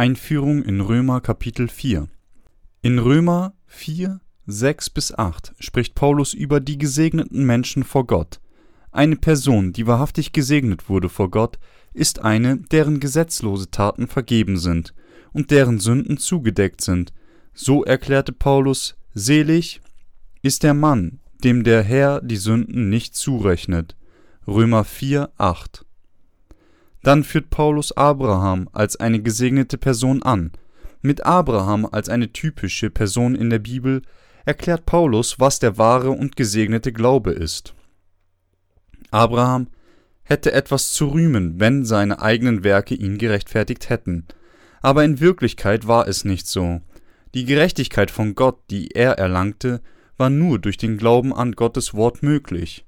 Einführung in Römer Kapitel 4 In Römer 4, 6 bis 8 spricht Paulus über die gesegneten Menschen vor Gott. Eine Person, die wahrhaftig gesegnet wurde vor Gott, ist eine, deren gesetzlose Taten vergeben sind und deren Sünden zugedeckt sind. So erklärte Paulus: Selig ist der Mann, dem der Herr die Sünden nicht zurechnet. Römer 4, 8 dann führt Paulus Abraham als eine gesegnete Person an. Mit Abraham als eine typische Person in der Bibel erklärt Paulus, was der wahre und gesegnete Glaube ist. Abraham hätte etwas zu rühmen, wenn seine eigenen Werke ihn gerechtfertigt hätten. Aber in Wirklichkeit war es nicht so. Die Gerechtigkeit von Gott, die er erlangte, war nur durch den Glauben an Gottes Wort möglich.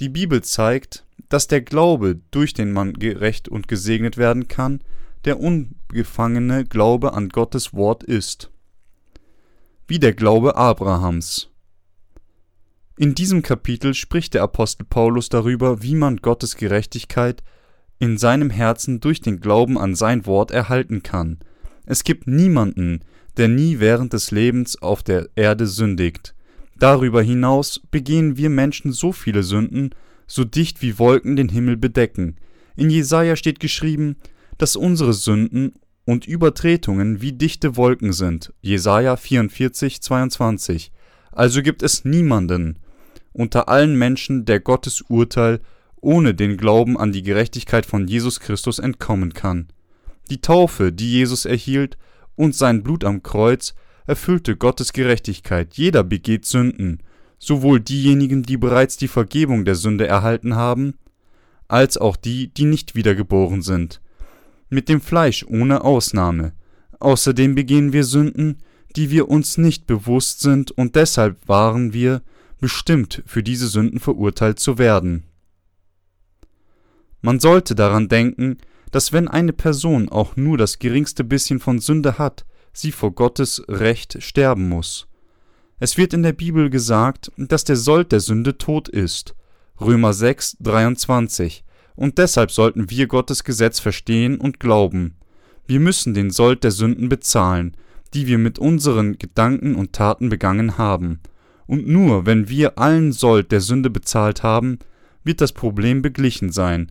Die Bibel zeigt, dass der Glaube, durch den man gerecht und gesegnet werden kann, der ungefangene Glaube an Gottes Wort ist. Wie der Glaube Abrahams. In diesem Kapitel spricht der Apostel Paulus darüber, wie man Gottes Gerechtigkeit in seinem Herzen durch den Glauben an sein Wort erhalten kann. Es gibt niemanden, der nie während des Lebens auf der Erde sündigt. Darüber hinaus begehen wir Menschen so viele Sünden, so dicht wie Wolken den Himmel bedecken. In Jesaja steht geschrieben, dass unsere Sünden und Übertretungen wie dichte Wolken sind. Jesaja 44, 22. Also gibt es niemanden unter allen Menschen, der Gottes Urteil ohne den Glauben an die Gerechtigkeit von Jesus Christus entkommen kann. Die Taufe, die Jesus erhielt, und sein Blut am Kreuz erfüllte Gottes Gerechtigkeit. Jeder begeht Sünden, sowohl diejenigen, die bereits die Vergebung der Sünde erhalten haben, als auch die, die nicht wiedergeboren sind. Mit dem Fleisch ohne Ausnahme. Außerdem begehen wir Sünden, die wir uns nicht bewusst sind, und deshalb waren wir bestimmt, für diese Sünden verurteilt zu werden. Man sollte daran denken, dass wenn eine Person auch nur das geringste bisschen von Sünde hat, sie vor Gottes Recht sterben muss. Es wird in der Bibel gesagt, dass der Sold der Sünde Tod ist. Römer 6, 23. Und deshalb sollten wir Gottes Gesetz verstehen und glauben. Wir müssen den Sold der Sünden bezahlen, die wir mit unseren Gedanken und Taten begangen haben. Und nur wenn wir allen Sold der Sünde bezahlt haben, wird das Problem beglichen sein.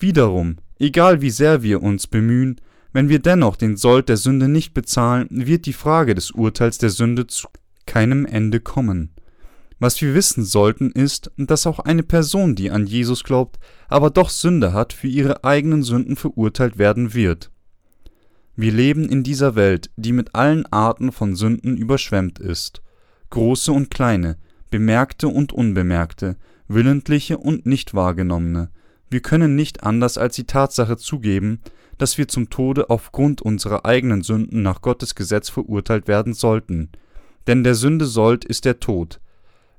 Wiederum, egal wie sehr wir uns bemühen, wenn wir dennoch den Sold der Sünde nicht bezahlen, wird die Frage des Urteils der Sünde zu keinem Ende kommen. Was wir wissen sollten, ist, dass auch eine Person, die an Jesus glaubt, aber doch Sünde hat, für ihre eigenen Sünden verurteilt werden wird. Wir leben in dieser Welt, die mit allen Arten von Sünden überschwemmt ist, große und kleine, bemerkte und unbemerkte, willentliche und nicht wahrgenommene. Wir können nicht anders als die Tatsache zugeben, dass wir zum Tode aufgrund unserer eigenen Sünden nach Gottes Gesetz verurteilt werden sollten, denn der Sünde Sold ist der Tod.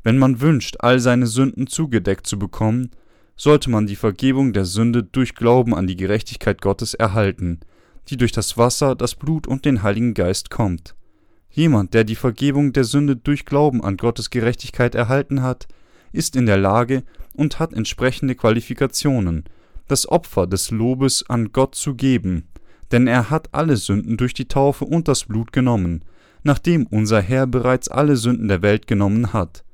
Wenn man wünscht, all seine Sünden zugedeckt zu bekommen, sollte man die Vergebung der Sünde durch Glauben an die Gerechtigkeit Gottes erhalten, die durch das Wasser, das Blut und den Heiligen Geist kommt. Jemand, der die Vergebung der Sünde durch Glauben an Gottes Gerechtigkeit erhalten hat, ist in der Lage und hat entsprechende Qualifikationen, das Opfer des Lobes an Gott zu geben, denn er hat alle Sünden durch die Taufe und das Blut genommen, nachdem unser Herr bereits alle Sünden der Welt genommen hat,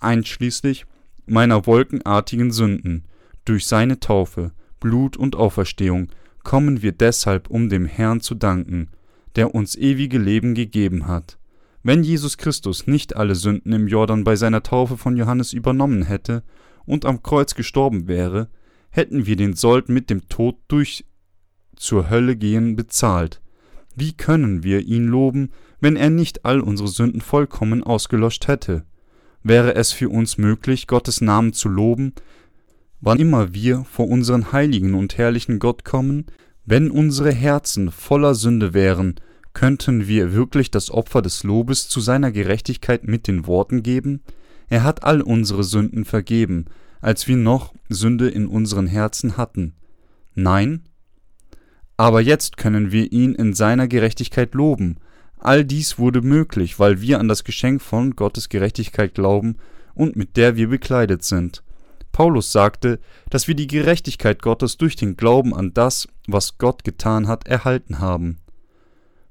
einschließlich meiner wolkenartigen Sünden. Durch seine Taufe, Blut und Auferstehung kommen wir deshalb, um dem Herrn zu danken, der uns ewige Leben gegeben hat. Wenn Jesus Christus nicht alle Sünden im Jordan bei seiner Taufe von Johannes übernommen hätte und am Kreuz gestorben wäre, hätten wir den Sold mit dem Tod durch zur Hölle gehen bezahlt. Wie können wir ihn loben, wenn er nicht all unsere Sünden vollkommen ausgelöscht hätte. Wäre es für uns möglich, Gottes Namen zu loben, wann immer wir vor unseren heiligen und herrlichen Gott kommen, wenn unsere Herzen voller Sünde wären, könnten wir wirklich das Opfer des Lobes zu seiner Gerechtigkeit mit den Worten geben? Er hat all unsere Sünden vergeben, als wir noch Sünde in unseren Herzen hatten. Nein? Aber jetzt können wir ihn in seiner Gerechtigkeit loben, All dies wurde möglich, weil wir an das Geschenk von Gottes Gerechtigkeit glauben und mit der wir bekleidet sind. Paulus sagte, dass wir die Gerechtigkeit Gottes durch den Glauben an das, was Gott getan hat, erhalten haben.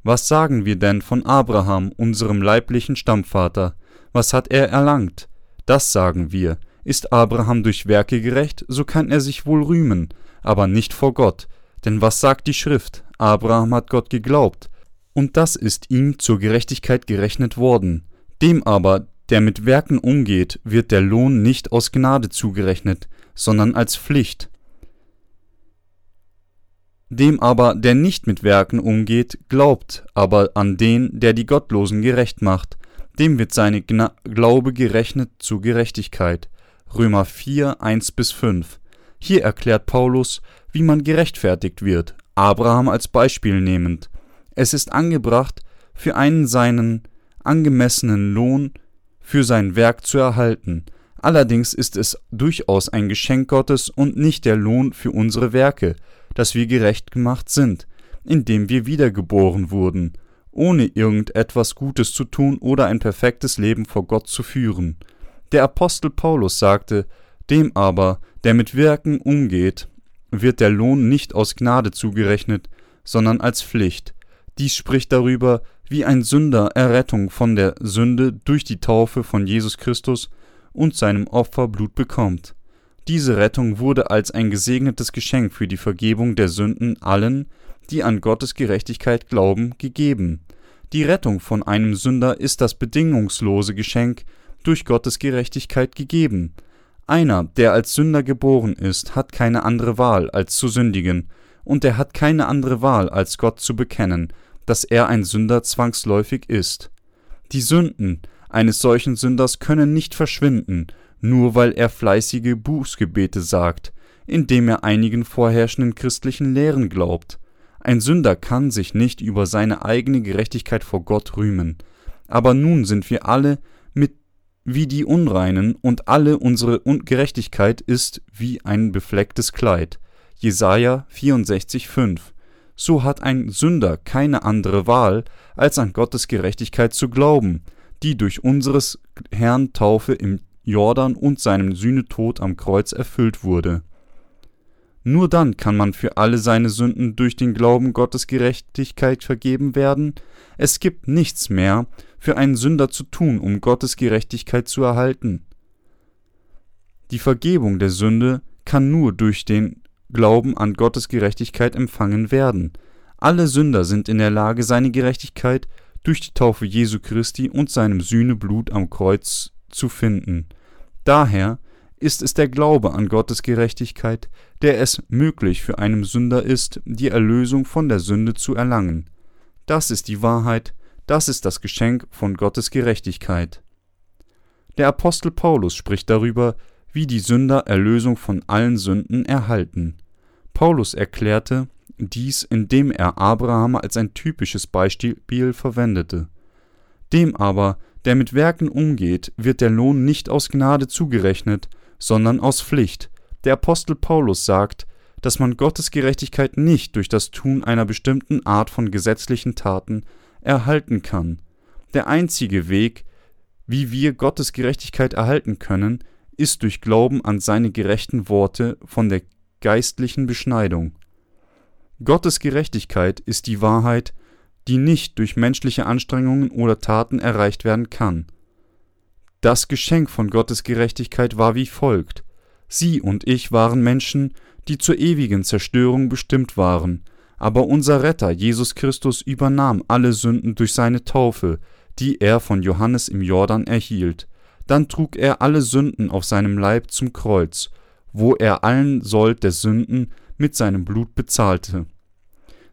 Was sagen wir denn von Abraham, unserem leiblichen Stammvater? Was hat er erlangt? Das sagen wir. Ist Abraham durch Werke gerecht, so kann er sich wohl rühmen, aber nicht vor Gott. Denn was sagt die Schrift? Abraham hat Gott geglaubt, und das ist ihm zur Gerechtigkeit gerechnet worden. Dem aber, der mit Werken umgeht, wird der Lohn nicht aus Gnade zugerechnet, sondern als Pflicht. Dem aber, der nicht mit Werken umgeht, glaubt aber an den, der die Gottlosen gerecht macht, dem wird seine Gna Glaube gerechnet zur Gerechtigkeit. Römer 4, 1 bis 5. Hier erklärt Paulus, wie man gerechtfertigt wird, Abraham als Beispiel nehmend. Es ist angebracht, für einen seinen angemessenen Lohn für sein Werk zu erhalten. Allerdings ist es durchaus ein Geschenk Gottes und nicht der Lohn für unsere Werke, dass wir gerecht gemacht sind, indem wir wiedergeboren wurden, ohne irgendetwas Gutes zu tun oder ein perfektes Leben vor Gott zu führen. Der Apostel Paulus sagte, dem aber, der mit Werken umgeht, wird der Lohn nicht aus Gnade zugerechnet, sondern als Pflicht. Dies spricht darüber, wie ein Sünder Errettung von der Sünde durch die Taufe von Jesus Christus und seinem Opferblut bekommt. Diese Rettung wurde als ein gesegnetes Geschenk für die Vergebung der Sünden allen, die an Gottes Gerechtigkeit glauben, gegeben. Die Rettung von einem Sünder ist das bedingungslose Geschenk durch Gottes Gerechtigkeit gegeben. Einer, der als Sünder geboren ist, hat keine andere Wahl, als zu sündigen, und er hat keine andere Wahl, als Gott zu bekennen, dass er ein Sünder zwangsläufig ist. Die Sünden eines solchen Sünders können nicht verschwinden, nur weil er fleißige Bußgebete sagt, indem er einigen vorherrschenden christlichen Lehren glaubt. Ein Sünder kann sich nicht über seine eigene Gerechtigkeit vor Gott rühmen. Aber nun sind wir alle mit wie die Unreinen und alle unsere Ungerechtigkeit ist wie ein beflecktes Kleid. Jesaja 64,5. So hat ein Sünder keine andere Wahl, als an Gottes Gerechtigkeit zu glauben, die durch unseres Herrn Taufe im Jordan und seinem Sühnetod am Kreuz erfüllt wurde. Nur dann kann man für alle seine Sünden durch den Glauben Gottes Gerechtigkeit vergeben werden. Es gibt nichts mehr für einen Sünder zu tun, um Gottes Gerechtigkeit zu erhalten. Die Vergebung der Sünde kann nur durch den Glauben an Gottes Gerechtigkeit empfangen werden. Alle Sünder sind in der Lage, seine Gerechtigkeit durch die Taufe Jesu Christi und seinem Sühneblut am Kreuz zu finden. Daher ist es der Glaube an Gottes Gerechtigkeit, der es möglich für einen Sünder ist, die Erlösung von der Sünde zu erlangen. Das ist die Wahrheit, das ist das Geschenk von Gottes Gerechtigkeit. Der Apostel Paulus spricht darüber, wie die Sünder Erlösung von allen Sünden erhalten. Paulus erklärte dies, indem er Abraham als ein typisches Beispiel verwendete. Dem aber, der mit Werken umgeht, wird der Lohn nicht aus Gnade zugerechnet, sondern aus Pflicht. Der Apostel Paulus sagt, dass man Gottes Gerechtigkeit nicht durch das Tun einer bestimmten Art von gesetzlichen Taten erhalten kann. Der einzige Weg, wie wir Gottes Gerechtigkeit erhalten können, ist durch Glauben an seine gerechten Worte von der geistlichen Beschneidung. Gottes Gerechtigkeit ist die Wahrheit, die nicht durch menschliche Anstrengungen oder Taten erreicht werden kann. Das Geschenk von Gottes Gerechtigkeit war wie folgt. Sie und ich waren Menschen, die zur ewigen Zerstörung bestimmt waren, aber unser Retter Jesus Christus übernahm alle Sünden durch seine Taufe, die er von Johannes im Jordan erhielt. Dann trug er alle Sünden auf seinem Leib zum Kreuz, wo er allen Sold der Sünden mit seinem Blut bezahlte.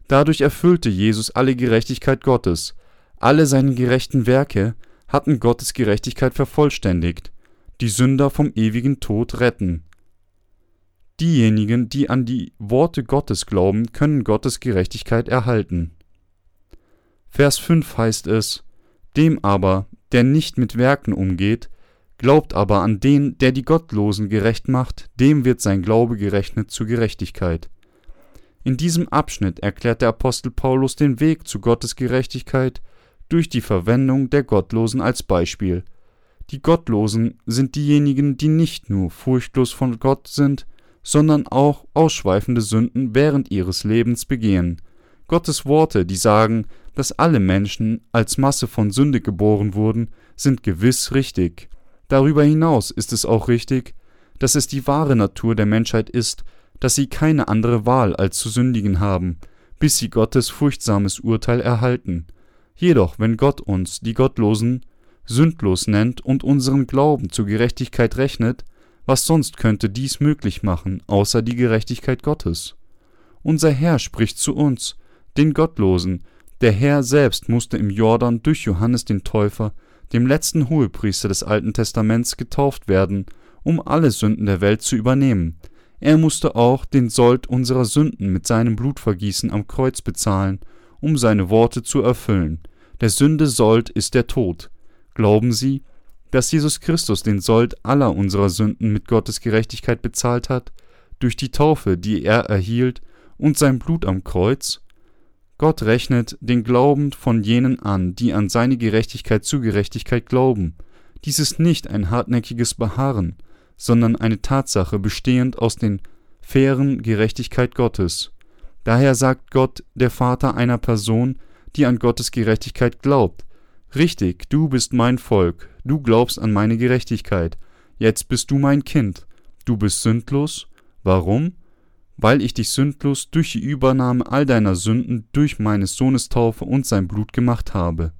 Dadurch erfüllte Jesus alle Gerechtigkeit Gottes. Alle seine gerechten Werke hatten Gottes Gerechtigkeit vervollständigt, die Sünder vom ewigen Tod retten. Diejenigen, die an die Worte Gottes glauben, können Gottes Gerechtigkeit erhalten. Vers 5 heißt es, Dem aber, der nicht mit Werken umgeht, glaubt aber an den, der die Gottlosen gerecht macht, dem wird sein Glaube gerechnet zur Gerechtigkeit. In diesem Abschnitt erklärt der Apostel Paulus den Weg zu Gottes Gerechtigkeit durch die Verwendung der Gottlosen als Beispiel. Die Gottlosen sind diejenigen, die nicht nur furchtlos von Gott sind, sondern auch ausschweifende Sünden während ihres Lebens begehen. Gottes Worte, die sagen, dass alle Menschen als Masse von Sünde geboren wurden, sind gewiss richtig. Darüber hinaus ist es auch richtig, dass es die wahre Natur der Menschheit ist, dass sie keine andere Wahl als zu sündigen haben, bis sie Gottes furchtsames Urteil erhalten. Jedoch, wenn Gott uns, die Gottlosen, sündlos nennt und unseren Glauben zur Gerechtigkeit rechnet, was sonst könnte dies möglich machen, außer die Gerechtigkeit Gottes? Unser Herr spricht zu uns, den Gottlosen, der Herr selbst musste im Jordan durch Johannes den Täufer, dem letzten Hohepriester des Alten Testaments, getauft werden, um alle Sünden der Welt zu übernehmen. Er musste auch den Sold unserer Sünden mit seinem Blutvergießen am Kreuz bezahlen, um seine Worte zu erfüllen. Der Sünde Sold ist der Tod. Glauben Sie, dass Jesus Christus den Sold aller unserer Sünden mit Gottes Gerechtigkeit bezahlt hat, durch die Taufe, die er erhielt, und sein Blut am Kreuz? Gott rechnet den Glauben von jenen an, die an seine Gerechtigkeit zu Gerechtigkeit glauben. Dies ist nicht ein hartnäckiges Beharren, sondern eine Tatsache bestehend aus den fairen Gerechtigkeit Gottes. Daher sagt Gott, der Vater einer Person, die an Gottes Gerechtigkeit glaubt, Richtig, du bist mein Volk, du glaubst an meine Gerechtigkeit, jetzt bist du mein Kind, du bist sündlos. Warum? Weil ich dich sündlos durch die Übernahme all deiner Sünden durch meines Sohnes Taufe und sein Blut gemacht habe.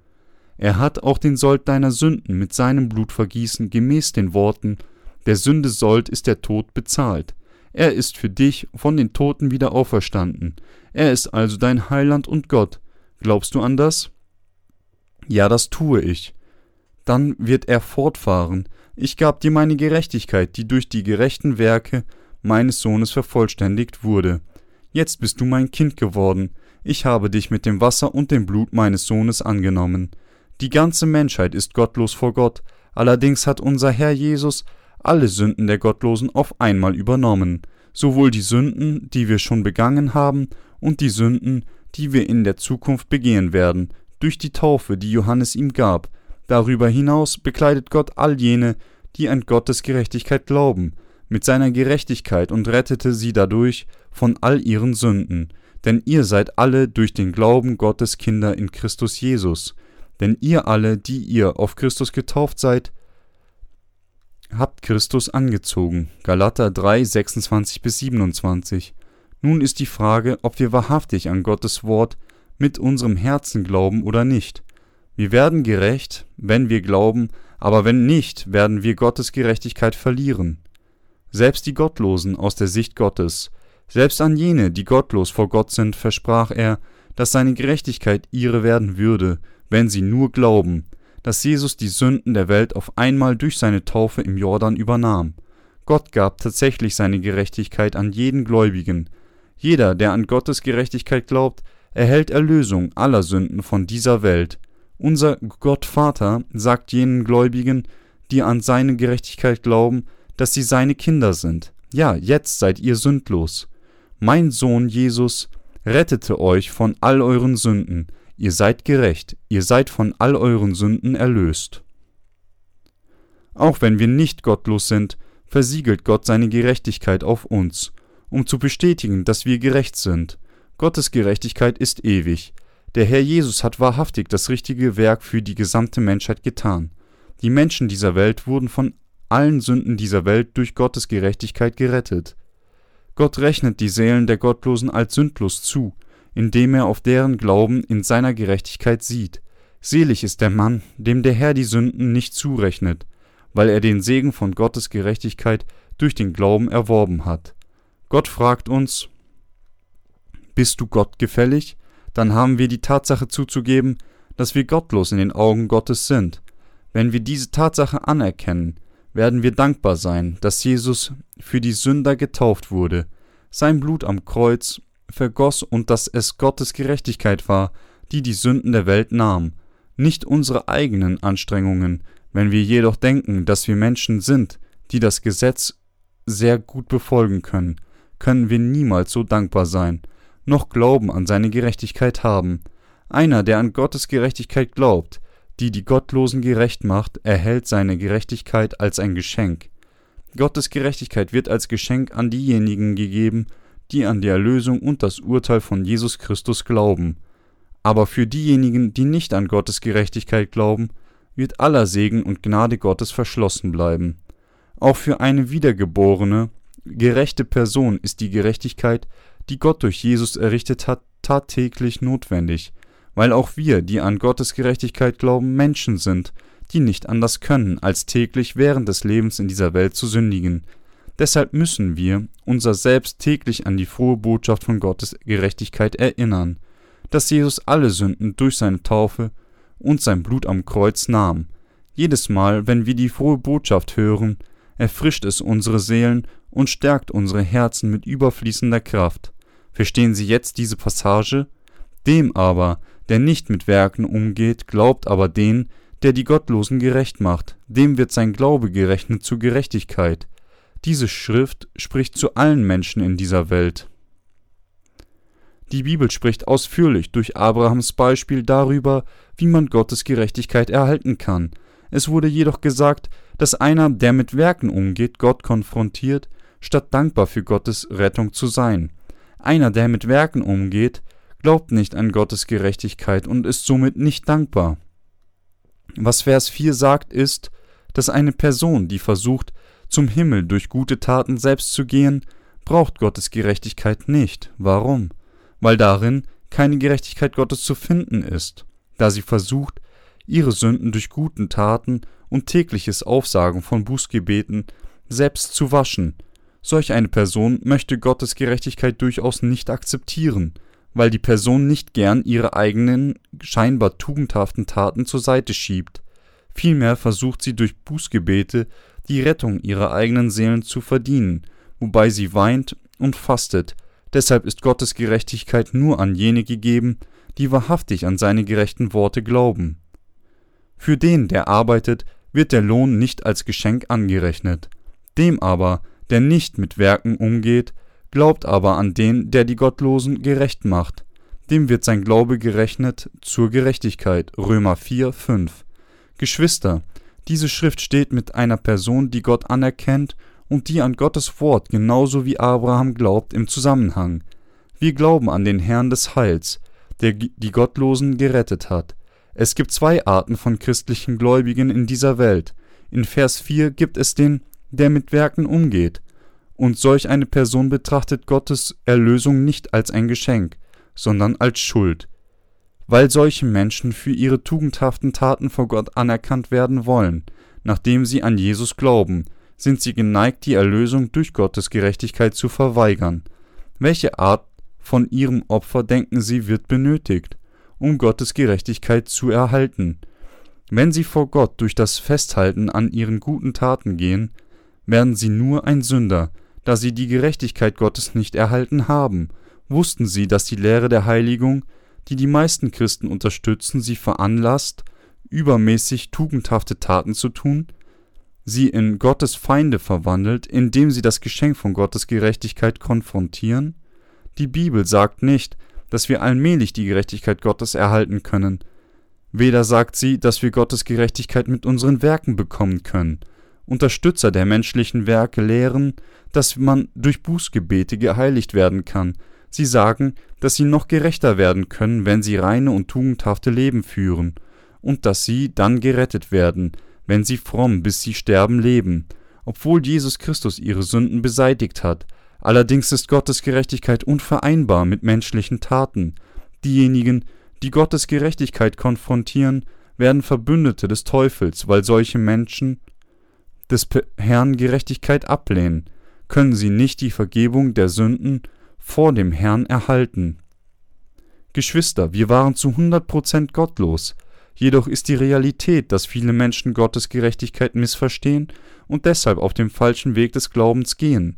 Er hat auch den Sold deiner Sünden mit seinem Blut vergießen, gemäß den Worten, der Sünde Sold ist der Tod bezahlt. Er ist für dich von den Toten wieder auferstanden. Er ist also dein Heiland und Gott. Glaubst du an das? Ja, das tue ich. Dann wird er fortfahren. Ich gab dir meine Gerechtigkeit, die durch die gerechten Werke meines Sohnes vervollständigt wurde. Jetzt bist du mein Kind geworden. Ich habe dich mit dem Wasser und dem Blut meines Sohnes angenommen. Die ganze Menschheit ist gottlos vor Gott, allerdings hat unser Herr Jesus alle Sünden der Gottlosen auf einmal übernommen, sowohl die Sünden, die wir schon begangen haben, und die Sünden, die wir in der Zukunft begehen werden, durch die Taufe, die Johannes ihm gab. Darüber hinaus bekleidet Gott all jene, die an Gottes Gerechtigkeit glauben, mit seiner Gerechtigkeit und rettete sie dadurch von all ihren Sünden. Denn ihr seid alle durch den Glauben Gottes Kinder in Christus Jesus. Denn ihr alle, die ihr auf Christus getauft seid, habt Christus angezogen. Galater 3, 26 bis 27. Nun ist die Frage, ob wir wahrhaftig an Gottes Wort mit unserem Herzen glauben oder nicht. Wir werden gerecht, wenn wir glauben, aber wenn nicht, werden wir Gottes Gerechtigkeit verlieren. Selbst die Gottlosen aus der Sicht Gottes, selbst an jene, die gottlos vor Gott sind, versprach er, dass seine Gerechtigkeit ihre werden würde, wenn sie nur glauben, dass Jesus die Sünden der Welt auf einmal durch seine Taufe im Jordan übernahm. Gott gab tatsächlich seine Gerechtigkeit an jeden Gläubigen. Jeder, der an Gottes Gerechtigkeit glaubt, erhält Erlösung aller Sünden von dieser Welt. Unser Gott Vater sagt jenen Gläubigen, die an seine Gerechtigkeit glauben, dass sie seine Kinder sind. Ja, jetzt seid ihr sündlos. Mein Sohn Jesus rettete euch von all euren Sünden. Ihr seid gerecht, ihr seid von all euren Sünden erlöst. Auch wenn wir nicht gottlos sind, versiegelt Gott seine Gerechtigkeit auf uns, um zu bestätigen, dass wir gerecht sind. Gottes Gerechtigkeit ist ewig. Der Herr Jesus hat wahrhaftig das richtige Werk für die gesamte Menschheit getan. Die Menschen dieser Welt wurden von allen Sünden dieser Welt durch Gottes Gerechtigkeit gerettet. Gott rechnet die Seelen der Gottlosen als sündlos zu, indem er auf deren Glauben in seiner Gerechtigkeit sieht. Selig ist der Mann, dem der Herr die Sünden nicht zurechnet, weil er den Segen von Gottes Gerechtigkeit durch den Glauben erworben hat. Gott fragt uns, bist du Gott gefällig? Dann haben wir die Tatsache zuzugeben, dass wir gottlos in den Augen Gottes sind. Wenn wir diese Tatsache anerkennen, werden wir dankbar sein, dass Jesus für die Sünder getauft wurde, sein Blut am Kreuz vergoss und dass es Gottes Gerechtigkeit war, die die Sünden der Welt nahm, nicht unsere eigenen Anstrengungen. Wenn wir jedoch denken, dass wir Menschen sind, die das Gesetz sehr gut befolgen können, können wir niemals so dankbar sein noch Glauben an seine Gerechtigkeit haben. Einer, der an Gottes Gerechtigkeit glaubt, die die Gottlosen gerecht macht, erhält seine Gerechtigkeit als ein Geschenk. Gottes Gerechtigkeit wird als Geschenk an diejenigen gegeben, die an die Erlösung und das Urteil von Jesus Christus glauben. Aber für diejenigen, die nicht an Gottes Gerechtigkeit glauben, wird aller Segen und Gnade Gottes verschlossen bleiben. Auch für eine wiedergeborene, gerechte Person ist die Gerechtigkeit, die Gott durch Jesus errichtet hat, tagtäglich notwendig, weil auch wir, die an Gottes Gerechtigkeit glauben, Menschen sind, die nicht anders können, als täglich während des Lebens in dieser Welt zu sündigen. Deshalb müssen wir unser Selbst täglich an die frohe Botschaft von Gottes Gerechtigkeit erinnern, dass Jesus alle Sünden durch seine Taufe und sein Blut am Kreuz nahm. Jedes Mal, wenn wir die frohe Botschaft hören, erfrischt es unsere Seelen und stärkt unsere Herzen mit überfließender Kraft. Verstehen Sie jetzt diese Passage? Dem aber, der nicht mit Werken umgeht, glaubt aber den, der die Gottlosen gerecht macht, dem wird sein Glaube gerechnet zur Gerechtigkeit. Diese Schrift spricht zu allen Menschen in dieser Welt. Die Bibel spricht ausführlich durch Abrahams Beispiel darüber, wie man Gottes Gerechtigkeit erhalten kann. Es wurde jedoch gesagt, dass einer, der mit Werken umgeht, Gott konfrontiert, statt dankbar für Gottes Rettung zu sein. Einer, der mit Werken umgeht, glaubt nicht an Gottes Gerechtigkeit und ist somit nicht dankbar. Was Vers 4 sagt, ist, dass eine Person, die versucht, zum Himmel durch gute Taten selbst zu gehen, braucht Gottes Gerechtigkeit nicht. Warum? Weil darin keine Gerechtigkeit Gottes zu finden ist, da sie versucht, ihre Sünden durch guten Taten und tägliches Aufsagen von Bußgebeten selbst zu waschen. Solch eine Person möchte Gottes Gerechtigkeit durchaus nicht akzeptieren, weil die Person nicht gern ihre eigenen scheinbar tugendhaften Taten zur Seite schiebt. Vielmehr versucht sie durch Bußgebete die Rettung ihrer eigenen Seelen zu verdienen, wobei sie weint und fastet. Deshalb ist Gottes Gerechtigkeit nur an jene gegeben, die wahrhaftig an seine gerechten Worte glauben. Für den, der arbeitet, wird der Lohn nicht als Geschenk angerechnet. Dem aber, der nicht mit Werken umgeht, glaubt aber an den, der die Gottlosen gerecht macht, dem wird sein Glaube gerechnet zur Gerechtigkeit. Römer 4, 5. Geschwister, diese Schrift steht mit einer Person, die Gott anerkennt und die an Gottes Wort genauso wie Abraham glaubt im Zusammenhang. Wir glauben an den Herrn des Heils, der die Gottlosen gerettet hat. Es gibt zwei Arten von christlichen Gläubigen in dieser Welt. In Vers 4 gibt es den, der mit Werken umgeht, und solch eine Person betrachtet Gottes Erlösung nicht als ein Geschenk, sondern als Schuld. Weil solche Menschen für ihre tugendhaften Taten vor Gott anerkannt werden wollen, nachdem sie an Jesus glauben, sind sie geneigt, die Erlösung durch Gottes Gerechtigkeit zu verweigern. Welche Art von ihrem Opfer denken sie wird benötigt, um Gottes Gerechtigkeit zu erhalten? Wenn sie vor Gott durch das Festhalten an ihren guten Taten gehen, werden sie nur ein Sünder, da sie die Gerechtigkeit Gottes nicht erhalten haben, wussten sie, dass die Lehre der Heiligung, die die meisten Christen unterstützen, sie veranlasst, übermäßig tugendhafte Taten zu tun, sie in Gottes Feinde verwandelt, indem sie das Geschenk von Gottes Gerechtigkeit konfrontieren? Die Bibel sagt nicht, dass wir allmählich die Gerechtigkeit Gottes erhalten können. Weder sagt sie, dass wir Gottes Gerechtigkeit mit unseren Werken bekommen können. Unterstützer der menschlichen Werke lehren, dass man durch Bußgebete geheiligt werden kann. Sie sagen, dass sie noch gerechter werden können, wenn sie reine und tugendhafte Leben führen, und dass sie dann gerettet werden, wenn sie fromm bis sie sterben leben, obwohl Jesus Christus ihre Sünden beseitigt hat. Allerdings ist Gottes Gerechtigkeit unvereinbar mit menschlichen Taten. Diejenigen, die Gottes Gerechtigkeit konfrontieren, werden Verbündete des Teufels, weil solche Menschen des Herrn Gerechtigkeit ablehnen können sie nicht die Vergebung der Sünden vor dem Herrn erhalten. Geschwister, wir waren zu 100% gottlos, jedoch ist die Realität, dass viele Menschen Gottes Gerechtigkeit missverstehen und deshalb auf dem falschen Weg des Glaubens gehen.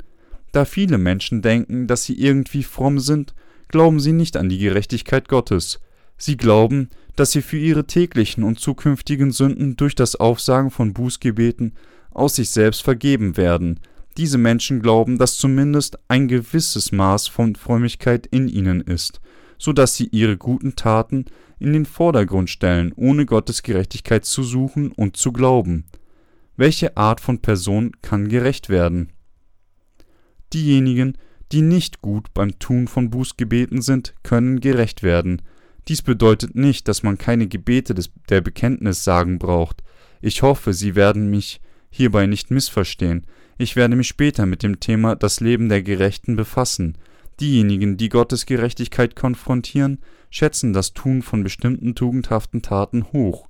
Da viele Menschen denken, dass sie irgendwie fromm sind, glauben sie nicht an die Gerechtigkeit Gottes. Sie glauben, dass sie für ihre täglichen und zukünftigen Sünden durch das Aufsagen von Bußgebeten aus sich selbst vergeben werden, diese Menschen glauben, dass zumindest ein gewisses Maß von Frömmigkeit in ihnen ist, so dass sie ihre guten Taten in den Vordergrund stellen, ohne Gottes Gerechtigkeit zu suchen und zu glauben. Welche Art von Person kann gerecht werden? Diejenigen, die nicht gut beim Tun von Bußgebeten sind, können gerecht werden. Dies bedeutet nicht, dass man keine Gebete des, der Bekenntnis sagen braucht. Ich hoffe, Sie werden mich hierbei nicht missverstehen. Ich werde mich später mit dem Thema das Leben der Gerechten befassen. Diejenigen, die Gottes Gerechtigkeit konfrontieren, schätzen das Tun von bestimmten tugendhaften Taten hoch,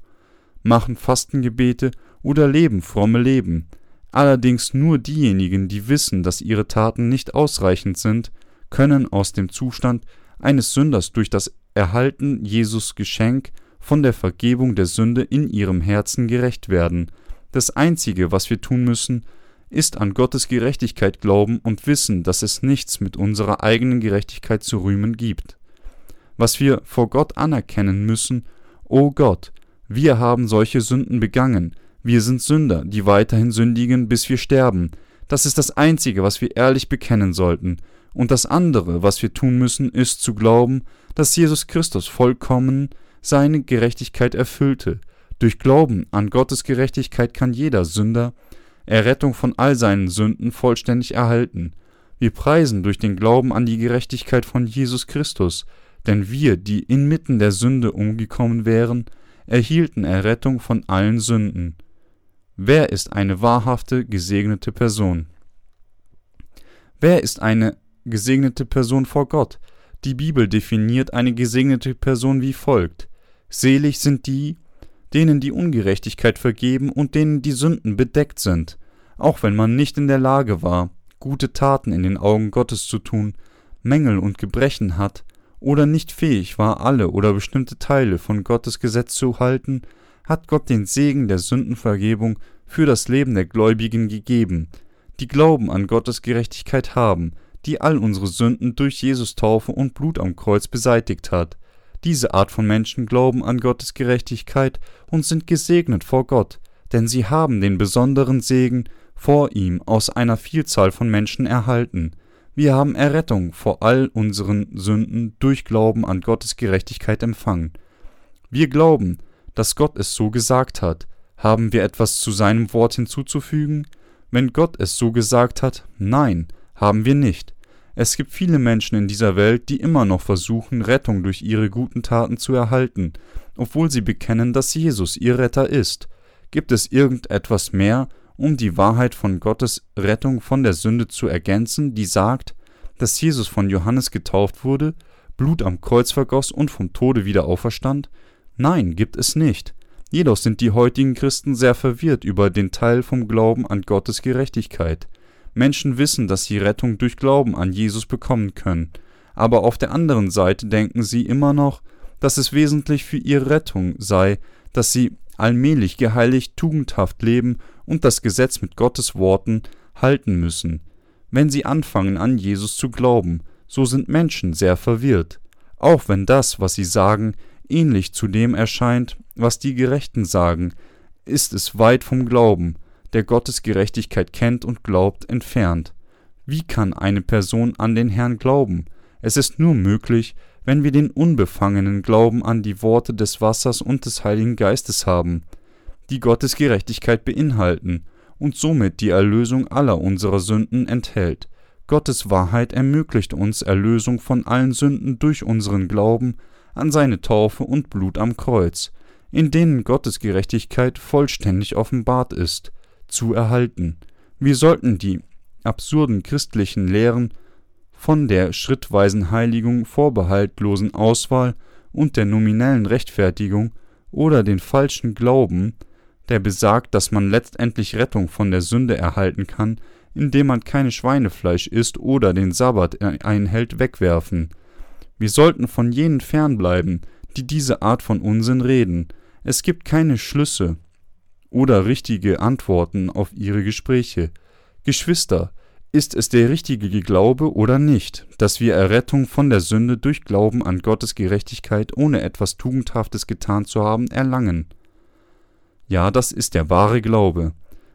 machen Fastengebete oder leben fromme Leben. Allerdings nur diejenigen, die wissen, dass ihre Taten nicht ausreichend sind, können aus dem Zustand eines Sünders durch das Erhalten Jesus Geschenk von der Vergebung der Sünde in ihrem Herzen gerecht werden. Das Einzige, was wir tun müssen, ist an Gottes Gerechtigkeit glauben und wissen, dass es nichts mit unserer eigenen Gerechtigkeit zu rühmen gibt. Was wir vor Gott anerkennen müssen, O Gott, wir haben solche Sünden begangen, wir sind Sünder, die weiterhin sündigen, bis wir sterben. Das ist das Einzige, was wir ehrlich bekennen sollten. Und das andere, was wir tun müssen, ist zu glauben, dass Jesus Christus vollkommen seine Gerechtigkeit erfüllte. Durch Glauben an Gottes Gerechtigkeit kann jeder Sünder Errettung von all seinen Sünden vollständig erhalten. Wir preisen durch den Glauben an die Gerechtigkeit von Jesus Christus, denn wir, die inmitten der Sünde umgekommen wären, erhielten Errettung von allen Sünden. Wer ist eine wahrhafte, gesegnete Person? Wer ist eine gesegnete Person vor Gott? Die Bibel definiert eine gesegnete Person wie folgt: Selig sind die, denen die Ungerechtigkeit vergeben und denen die Sünden bedeckt sind, auch wenn man nicht in der Lage war, gute Taten in den Augen Gottes zu tun, Mängel und Gebrechen hat oder nicht fähig war, alle oder bestimmte Teile von Gottes Gesetz zu halten, hat Gott den Segen der Sündenvergebung für das Leben der Gläubigen gegeben, die Glauben an Gottes Gerechtigkeit haben, die all unsere Sünden durch Jesus Taufe und Blut am Kreuz beseitigt hat. Diese Art von Menschen glauben an Gottes Gerechtigkeit und sind gesegnet vor Gott, denn sie haben den besonderen Segen vor ihm aus einer Vielzahl von Menschen erhalten. Wir haben Errettung vor all unseren Sünden durch Glauben an Gottes Gerechtigkeit empfangen. Wir glauben, dass Gott es so gesagt hat. Haben wir etwas zu seinem Wort hinzuzufügen? Wenn Gott es so gesagt hat, nein, haben wir nicht. Es gibt viele Menschen in dieser Welt, die immer noch versuchen, Rettung durch ihre guten Taten zu erhalten, obwohl sie bekennen, dass Jesus ihr Retter ist. Gibt es irgendetwas mehr, um die Wahrheit von Gottes Rettung von der Sünde zu ergänzen, die sagt, dass Jesus von Johannes getauft wurde, Blut am Kreuz vergoss und vom Tode wieder auferstand? Nein, gibt es nicht. Jedoch sind die heutigen Christen sehr verwirrt über den Teil vom Glauben an Gottes Gerechtigkeit. Menschen wissen, dass sie Rettung durch Glauben an Jesus bekommen können, aber auf der anderen Seite denken sie immer noch, dass es wesentlich für ihre Rettung sei, dass sie allmählich geheiligt tugendhaft leben und das Gesetz mit Gottes Worten halten müssen. Wenn sie anfangen an Jesus zu glauben, so sind Menschen sehr verwirrt, auch wenn das, was sie sagen, ähnlich zu dem erscheint, was die Gerechten sagen, ist es weit vom Glauben, der Gottes Gerechtigkeit kennt und glaubt, entfernt. Wie kann eine Person an den Herrn glauben? Es ist nur möglich, wenn wir den unbefangenen Glauben an die Worte des Wassers und des Heiligen Geistes haben, die Gottes Gerechtigkeit beinhalten und somit die Erlösung aller unserer Sünden enthält. Gottes Wahrheit ermöglicht uns Erlösung von allen Sünden durch unseren Glauben an seine Taufe und Blut am Kreuz, in denen Gottes Gerechtigkeit vollständig offenbart ist, zu erhalten. Wir sollten die absurden christlichen Lehren von der schrittweisen Heiligung, vorbehaltlosen Auswahl und der nominellen Rechtfertigung oder den falschen Glauben, der besagt, dass man letztendlich Rettung von der Sünde erhalten kann, indem man keine Schweinefleisch isst oder den Sabbat einhält, wegwerfen. Wir sollten von jenen fernbleiben, die diese Art von Unsinn reden. Es gibt keine Schlüsse oder richtige Antworten auf ihre Gespräche. Geschwister, ist es der richtige Glaube oder nicht, dass wir Errettung von der Sünde durch Glauben an Gottes Gerechtigkeit, ohne etwas Tugendhaftes getan zu haben, erlangen? Ja, das ist der wahre Glaube.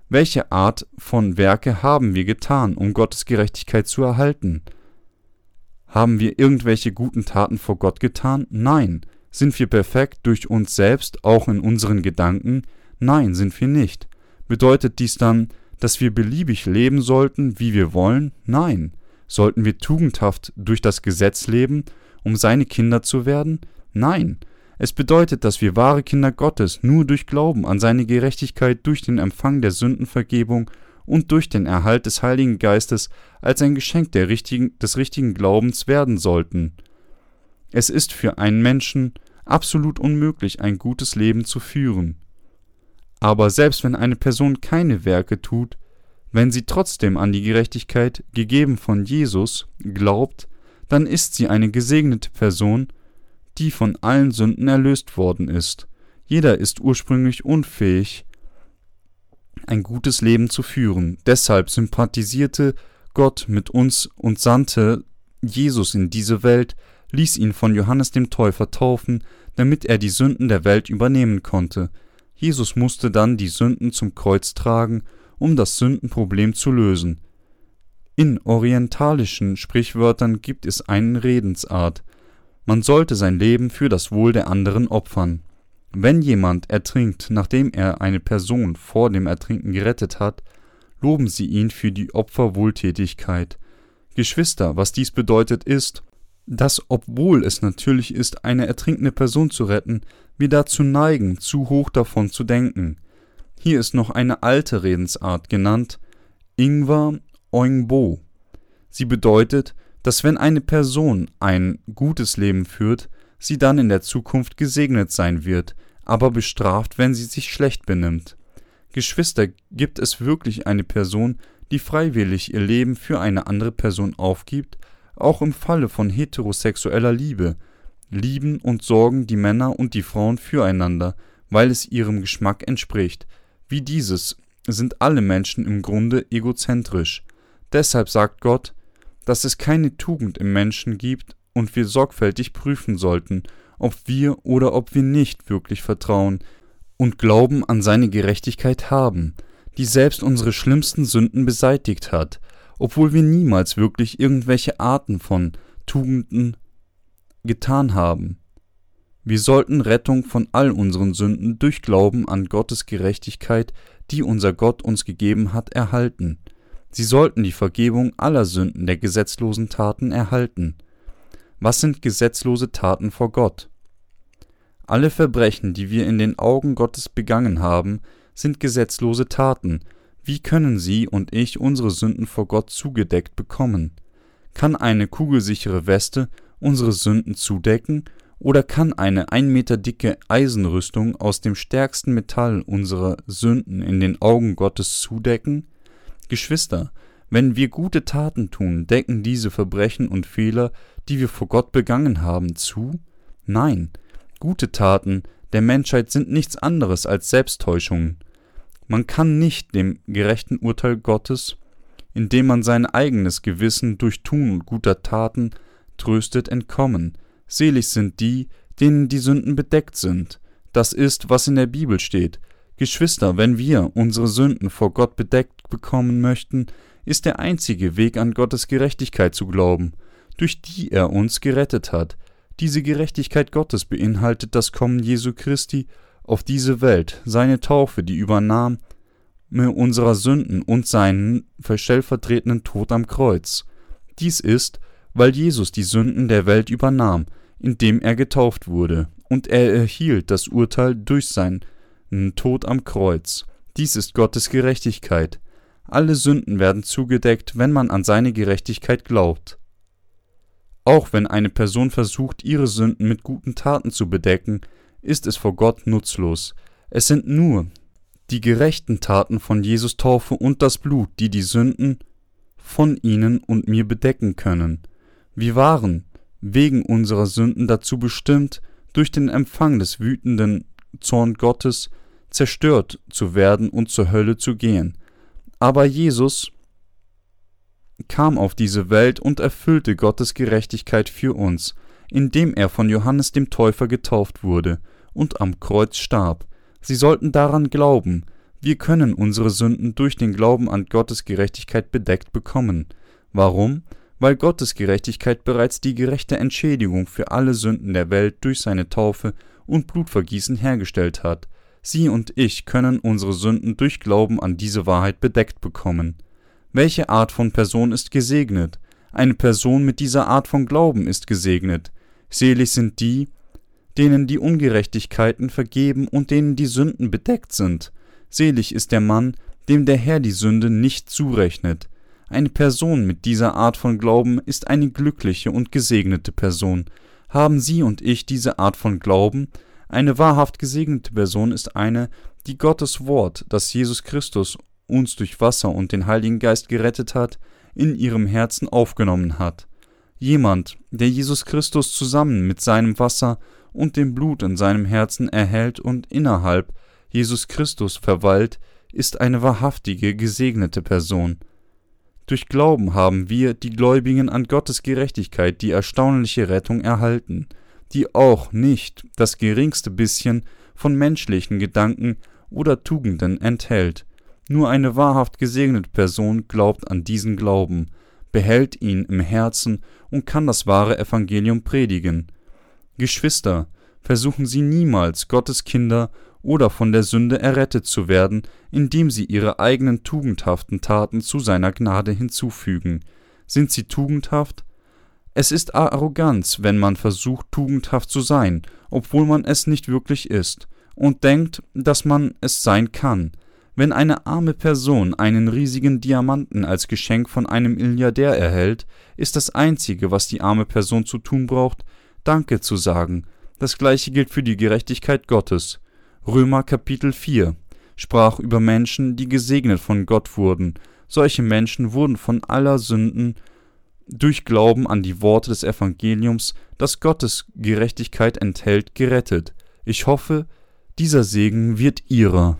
Welche Art von Werke haben wir getan, um Gottes Gerechtigkeit zu erhalten? Haben wir irgendwelche guten Taten vor Gott getan? Nein. Sind wir perfekt durch uns selbst, auch in unseren Gedanken? Nein, sind wir nicht. Bedeutet dies dann, dass wir beliebig leben sollten, wie wir wollen? Nein. Sollten wir tugendhaft durch das Gesetz leben, um seine Kinder zu werden? Nein, es bedeutet, dass wir wahre Kinder Gottes nur durch Glauben an seine Gerechtigkeit, durch den Empfang der Sündenvergebung und durch den Erhalt des Heiligen Geistes als ein Geschenk richtigen, des richtigen Glaubens werden sollten. Es ist für einen Menschen absolut unmöglich, ein gutes Leben zu führen. Aber selbst wenn eine Person keine Werke tut, wenn sie trotzdem an die Gerechtigkeit, gegeben von Jesus, glaubt, dann ist sie eine gesegnete Person, die von allen Sünden erlöst worden ist. Jeder ist ursprünglich unfähig, ein gutes Leben zu führen. Deshalb sympathisierte Gott mit uns und sandte Jesus in diese Welt, ließ ihn von Johannes dem Täufer taufen, damit er die Sünden der Welt übernehmen konnte. Jesus musste dann die Sünden zum Kreuz tragen, um das Sündenproblem zu lösen. In orientalischen Sprichwörtern gibt es eine Redensart. Man sollte sein Leben für das Wohl der anderen opfern. Wenn jemand ertrinkt, nachdem er eine Person vor dem Ertrinken gerettet hat, loben sie ihn für die Opferwohltätigkeit. Geschwister, was dies bedeutet ist, dass obwohl es natürlich ist, eine ertrinkende Person zu retten, wir dazu neigen, zu hoch davon zu denken. Hier ist noch eine alte Redensart genannt, Ingwer Oingbo. Sie bedeutet, dass wenn eine Person ein gutes Leben führt, sie dann in der Zukunft gesegnet sein wird, aber bestraft, wenn sie sich schlecht benimmt. Geschwister, gibt es wirklich eine Person, die freiwillig ihr Leben für eine andere Person aufgibt, auch im Falle von heterosexueller Liebe, lieben und sorgen die Männer und die Frauen füreinander, weil es ihrem Geschmack entspricht. Wie dieses sind alle Menschen im Grunde egozentrisch. Deshalb sagt Gott, dass es keine Tugend im Menschen gibt und wir sorgfältig prüfen sollten, ob wir oder ob wir nicht wirklich vertrauen und Glauben an seine Gerechtigkeit haben, die selbst unsere schlimmsten Sünden beseitigt hat, obwohl wir niemals wirklich irgendwelche Arten von Tugenden getan haben. Wir sollten Rettung von all unseren Sünden durch Glauben an Gottes Gerechtigkeit, die unser Gott uns gegeben hat, erhalten. Sie sollten die Vergebung aller Sünden der gesetzlosen Taten erhalten. Was sind gesetzlose Taten vor Gott? Alle Verbrechen, die wir in den Augen Gottes begangen haben, sind gesetzlose Taten. Wie können Sie und ich unsere Sünden vor Gott zugedeckt bekommen? Kann eine kugelsichere Weste unsere Sünden zudecken, oder kann eine ein Meter dicke Eisenrüstung aus dem stärksten Metall unsere Sünden in den Augen Gottes zudecken? Geschwister, wenn wir gute Taten tun, decken diese Verbrechen und Fehler, die wir vor Gott begangen haben, zu? Nein, gute Taten der Menschheit sind nichts anderes als Selbsttäuschungen. Man kann nicht dem gerechten Urteil Gottes, indem man sein eigenes Gewissen durch Tun guter Taten tröstet, entkommen. Selig sind die, denen die Sünden bedeckt sind. Das ist, was in der Bibel steht. Geschwister, wenn wir unsere Sünden vor Gott bedeckt bekommen möchten, ist der einzige Weg an Gottes Gerechtigkeit zu glauben, durch die er uns gerettet hat. Diese Gerechtigkeit Gottes beinhaltet das Kommen Jesu Christi auf diese Welt, seine Taufe, die Übernahme unserer Sünden und seinen stellvertretenden Tod am Kreuz. Dies ist, weil Jesus die Sünden der Welt übernahm, indem er getauft wurde, und er erhielt das Urteil durch seinen Tod am Kreuz. Dies ist Gottes Gerechtigkeit. Alle Sünden werden zugedeckt, wenn man an seine Gerechtigkeit glaubt. Auch wenn eine Person versucht, ihre Sünden mit guten Taten zu bedecken, ist es vor Gott nutzlos. Es sind nur die gerechten Taten von Jesus Taufe und das Blut, die die Sünden von ihnen und mir bedecken können. Wir waren wegen unserer Sünden dazu bestimmt, durch den Empfang des wütenden Zorn Gottes zerstört zu werden und zur Hölle zu gehen. Aber Jesus kam auf diese Welt und erfüllte Gottes Gerechtigkeit für uns, indem er von Johannes dem Täufer getauft wurde und am Kreuz starb. Sie sollten daran glauben, wir können unsere Sünden durch den Glauben an Gottes Gerechtigkeit bedeckt bekommen. Warum? Weil Gottes Gerechtigkeit bereits die gerechte Entschädigung für alle Sünden der Welt durch seine Taufe und Blutvergießen hergestellt hat. Sie und ich können unsere Sünden durch Glauben an diese Wahrheit bedeckt bekommen. Welche Art von Person ist gesegnet? Eine Person mit dieser Art von Glauben ist gesegnet. Selig sind die, denen die Ungerechtigkeiten vergeben und denen die Sünden bedeckt sind. Selig ist der Mann, dem der Herr die Sünde nicht zurechnet. Eine Person mit dieser Art von Glauben ist eine glückliche und gesegnete Person. Haben Sie und ich diese Art von Glauben? Eine wahrhaft gesegnete Person ist eine, die Gottes Wort, das Jesus Christus uns durch Wasser und den Heiligen Geist gerettet hat, in ihrem Herzen aufgenommen hat. Jemand, der Jesus Christus zusammen mit seinem Wasser und dem Blut in seinem Herzen erhält und innerhalb Jesus Christus verweilt, ist eine wahrhaftige, gesegnete Person. Durch Glauben haben wir, die Gläubigen an Gottes Gerechtigkeit, die erstaunliche Rettung erhalten, die auch nicht das geringste bisschen von menschlichen Gedanken oder Tugenden enthält. Nur eine wahrhaft gesegnete Person glaubt an diesen Glauben, behält ihn im Herzen und kann das wahre Evangelium predigen. Geschwister, versuchen Sie niemals, Gottes Kinder oder von der Sünde errettet zu werden, indem Sie Ihre eigenen tugendhaften Taten zu seiner Gnade hinzufügen. Sind Sie tugendhaft? Es ist Arroganz, wenn man versucht, tugendhaft zu sein, obwohl man es nicht wirklich ist, und denkt, dass man es sein kann. Wenn eine arme Person einen riesigen Diamanten als Geschenk von einem Milliardär erhält, ist das Einzige, was die arme Person zu tun braucht, Danke zu sagen. Das gleiche gilt für die Gerechtigkeit Gottes. Römer Kapitel 4 sprach über Menschen, die gesegnet von Gott wurden. Solche Menschen wurden von aller Sünden durch Glauben an die Worte des Evangeliums, das Gottes Gerechtigkeit enthält, gerettet. Ich hoffe, dieser Segen wird ihrer.